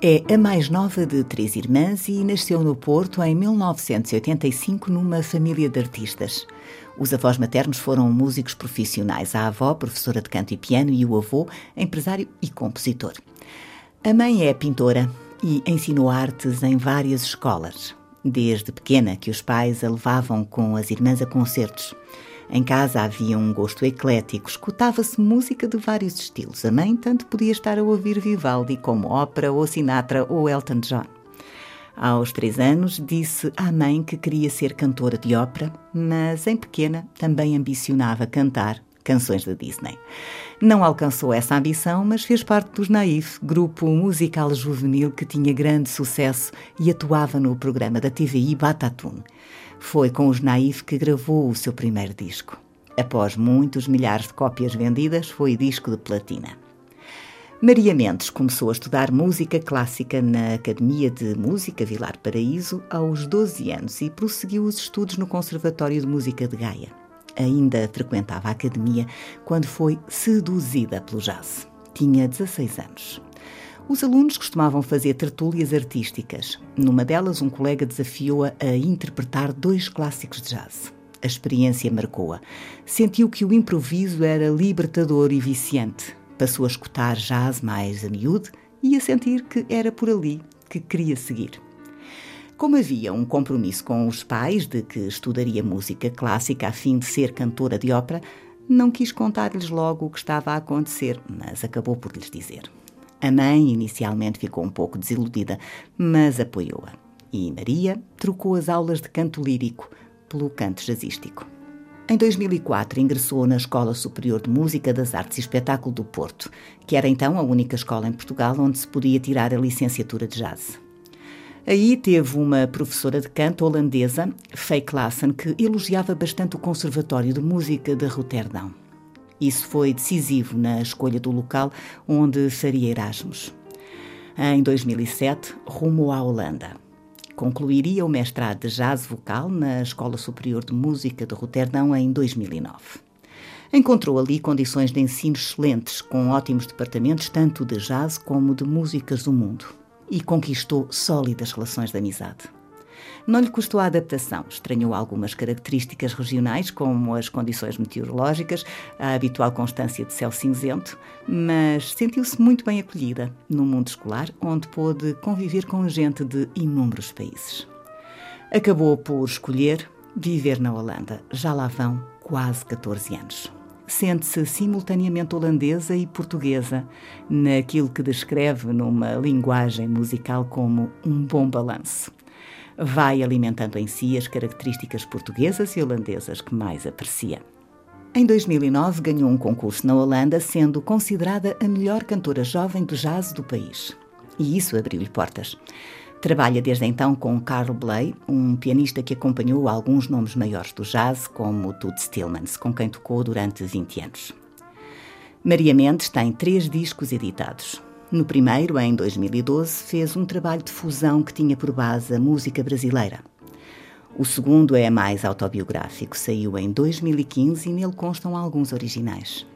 É a mais nova de três irmãs e nasceu no Porto em 1985 numa família de artistas. Os avós maternos foram músicos profissionais, a avó, professora de canto e piano, e o avô, empresário e compositor. A mãe é pintora e ensinou artes em várias escolas. Desde pequena que os pais a levavam com as irmãs a concertos. Em casa havia um gosto eclético, escutava-se música de vários estilos. A mãe tanto podia estar a ouvir Vivaldi como ópera ou Sinatra ou Elton John. Aos três anos, disse à mãe que queria ser cantora de ópera, mas em pequena também ambicionava cantar canções da Disney. Não alcançou essa ambição, mas fez parte dos Naif, grupo musical juvenil que tinha grande sucesso e atuava no programa da TVI Batatune. Foi com os Naif que gravou o seu primeiro disco. Após muitos milhares de cópias vendidas, foi disco de platina. Maria Mendes começou a estudar música clássica na Academia de Música Vilar Paraíso aos 12 anos e prosseguiu os estudos no Conservatório de Música de Gaia. Ainda frequentava a academia quando foi seduzida pelo jazz. Tinha 16 anos. Os alunos costumavam fazer tertúlias artísticas. Numa delas, um colega desafiou-a a interpretar dois clássicos de jazz. A experiência marcou-a. Sentiu que o improviso era libertador e viciante. Passou a escutar jazz mais a miúde e a sentir que era por ali que queria seguir. Como havia um compromisso com os pais de que estudaria música clássica a fim de ser cantora de ópera, não quis contar-lhes logo o que estava a acontecer, mas acabou por lhes dizer. A mãe inicialmente ficou um pouco desiludida, mas apoiou-a. E Maria trocou as aulas de canto lírico pelo canto jazzístico. Em 2004 ingressou na Escola Superior de Música das Artes e Espetáculo do Porto, que era então a única escola em Portugal onde se podia tirar a licenciatura de jazz. Aí teve uma professora de canto holandesa, Faye Klassen, que elogiava bastante o Conservatório de Música de Roterdão. Isso foi decisivo na escolha do local onde faria Erasmus. Em 2007, rumou à Holanda. Concluiria o mestrado de jazz vocal na Escola Superior de Música de Roterdão em 2009. Encontrou ali condições de ensino excelentes, com ótimos departamentos tanto de jazz como de músicas do mundo, e conquistou sólidas relações de amizade. Não lhe custou a adaptação, estranhou algumas características regionais, como as condições meteorológicas, a habitual constância de céu cinzento, mas sentiu-se muito bem acolhida no mundo escolar, onde pôde conviver com gente de inúmeros países. Acabou por escolher viver na Holanda. Já lá vão quase 14 anos sente-se simultaneamente holandesa e portuguesa, naquilo que descreve numa linguagem musical como um bom balanço vai alimentando em si as características portuguesas e holandesas que mais aprecia. Em 2009 ganhou um concurso na Holanda, sendo considerada a melhor cantora jovem de jazz do país. E isso abriu-lhe portas. Trabalha desde então com Carl Bley, um pianista que acompanhou alguns nomes maiores do jazz, como Toots Tillmans, com quem tocou durante 20 anos. Maria Mendes tem três discos editados. No primeiro, em 2012, fez um trabalho de fusão que tinha por base a música brasileira. O segundo é mais autobiográfico, saiu em 2015 e nele constam alguns originais.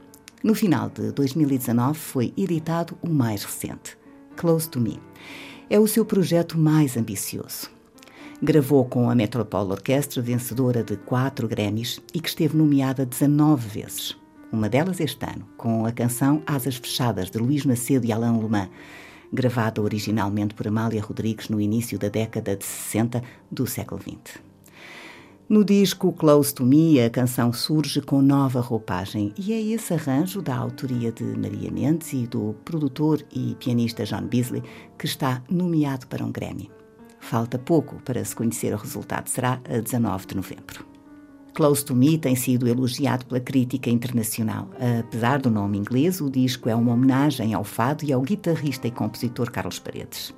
No final de 2019 foi editado o mais recente, Close to Me. É o seu projeto mais ambicioso. Gravou com a Metropole Orquestra, vencedora de quatro Grammys e que esteve nomeada 19 vezes uma delas este ano, com a canção Asas Fechadas, de Luís Macedo e Alain Lemã, gravada originalmente por Amália Rodrigues no início da década de 60 do século XX. No disco Close to Me, a canção surge com nova roupagem e é esse arranjo da autoria de Maria Mendes e do produtor e pianista John Beasley que está nomeado para um Grammy. Falta pouco para se conhecer o resultado, será a 19 de novembro. Close to Me tem sido elogiado pela crítica internacional. Apesar do nome inglês, o disco é uma homenagem ao fado e ao guitarrista e compositor Carlos Paredes.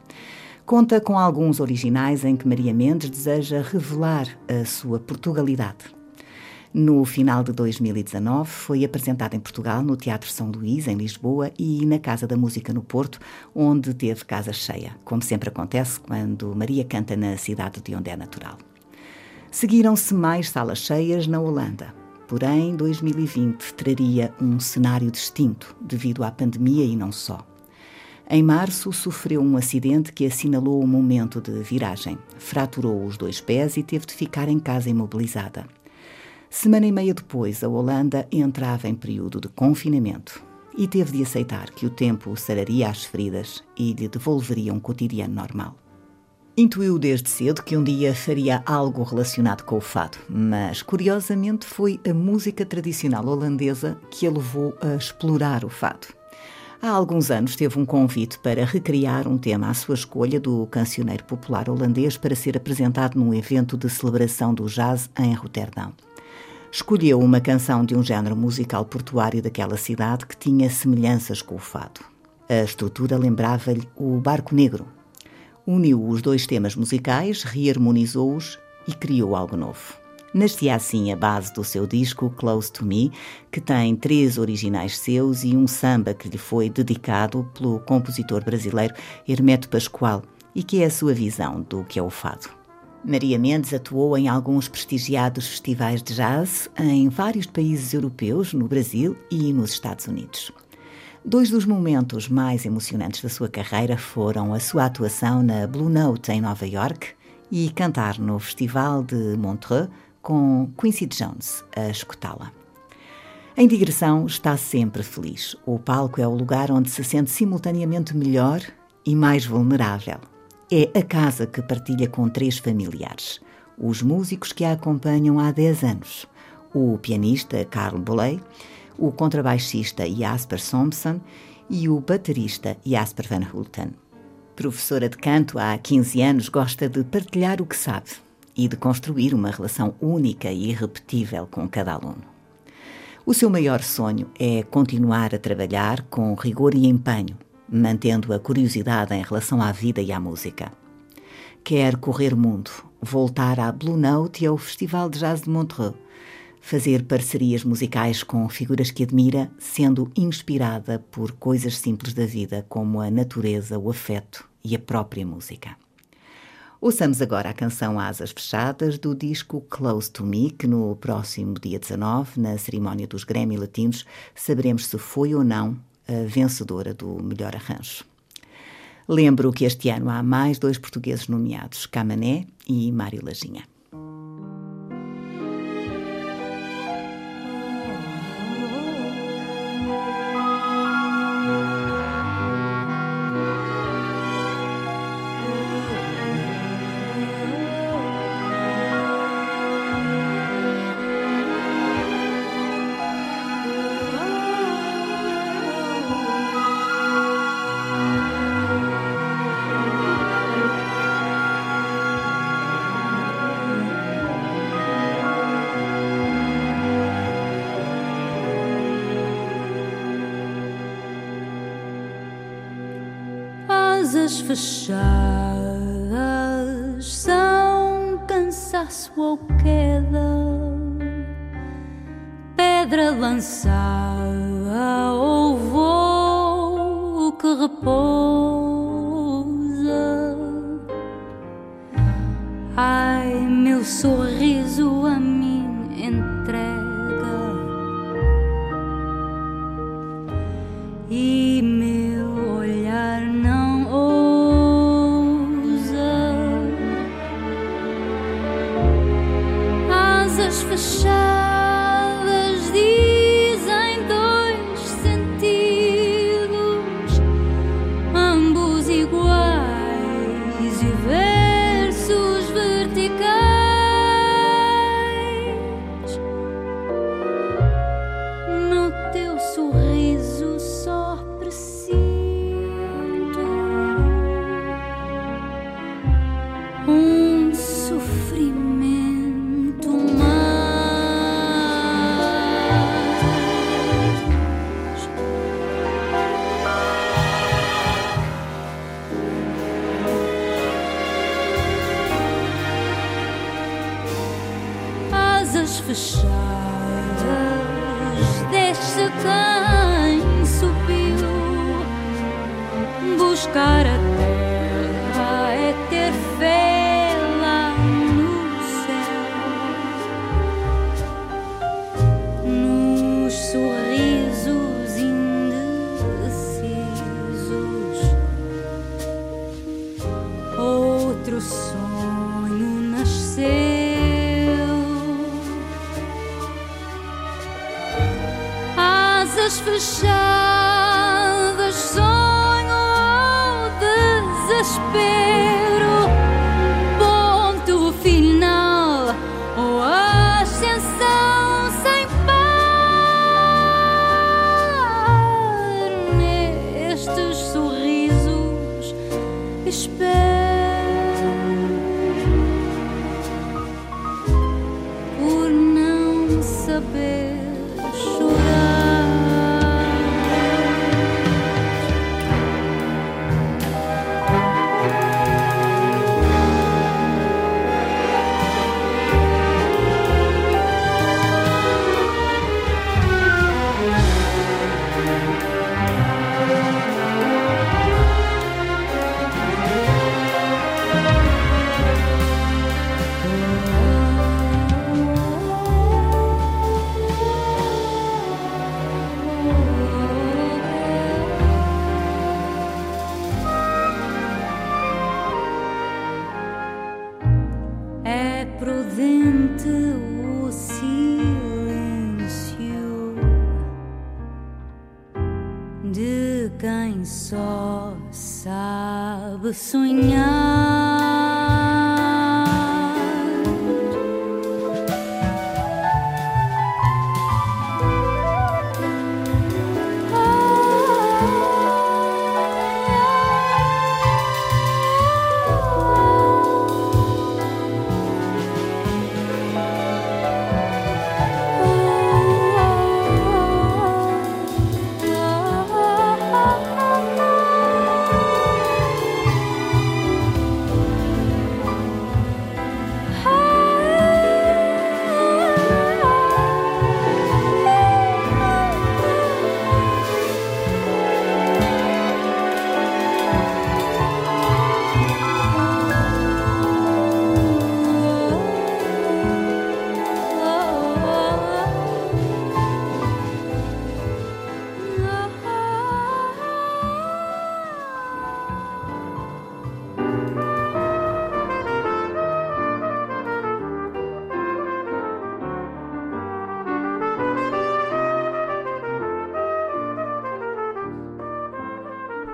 Conta com alguns originais em que Maria Mendes deseja revelar a sua Portugalidade. No final de 2019, foi apresentada em Portugal, no Teatro São Luís, em Lisboa, e na Casa da Música no Porto, onde teve casa cheia, como sempre acontece quando Maria canta na cidade de onde é natural. Seguiram-se mais salas cheias na Holanda. Porém, 2020 traria um cenário distinto devido à pandemia e não só. Em março, sofreu um acidente que assinalou o momento de viragem. Fraturou os dois pés e teve de ficar em casa imobilizada. Semana e meia depois, a Holanda entrava em período de confinamento e teve de aceitar que o tempo sararia as feridas e lhe devolveria um cotidiano normal. Intuiu desde cedo que um dia faria algo relacionado com o fado, mas curiosamente foi a música tradicional holandesa que a levou a explorar o fado. Há alguns anos teve um convite para recriar um tema à sua escolha do cancioneiro popular holandês para ser apresentado num evento de celebração do jazz em Roterdão escolheu uma canção de um género musical portuário daquela cidade que tinha semelhanças com o fado. A estrutura lembrava-lhe o Barco Negro. Uniu os dois temas musicais, reharmonizou-os e criou algo novo. Nascia assim a base do seu disco Close to Me, que tem três originais seus e um samba que lhe foi dedicado pelo compositor brasileiro Hermeto Pascoal e que é a sua visão do que é o fado. Maria Mendes atuou em alguns prestigiados festivais de jazz em vários países europeus, no Brasil e nos Estados Unidos. Dois dos momentos mais emocionantes da sua carreira foram a sua atuação na Blue Note em Nova York e cantar no Festival de Montreux com Quincy Jones a escutá-la. Em digressão, está sempre feliz. O palco é o lugar onde se sente simultaneamente melhor e mais vulnerável. É a casa que partilha com três familiares: os músicos que a acompanham há 10 anos, o pianista Carl Bolley, o contrabaixista Jasper Thompson e o baterista Jasper Van Hulten. Professora de canto há 15 anos, gosta de partilhar o que sabe e de construir uma relação única e irrepetível com cada aluno. O seu maior sonho é continuar a trabalhar com rigor e empenho mantendo a curiosidade em relação à vida e à música. Quer correr mundo, voltar à Blue Note e ao Festival de Jazz de Montreux, fazer parcerias musicais com figuras que admira, sendo inspirada por coisas simples da vida como a natureza, o afeto e a própria música. Ouçamos agora a canção Asas Fechadas do disco Close to Me, que no próximo dia 19, na cerimónia dos Grammy Latinos, saberemos se foi ou não a vencedora do melhor arranjo. Lembro que este ano há mais dois portugueses nomeados, Camané e Mário Lajinha. Fechadas são cansaço ou queda, pedra lançada ou voo que repousa. Ai, meu sorriso portas fechadas deste quem subiu. Buscar a terra é ter fé lá no céu. Nos sorrisos indecisos outro sonho nascer Asas fechadas, prudente o silêncio de quem só sabe sonhar.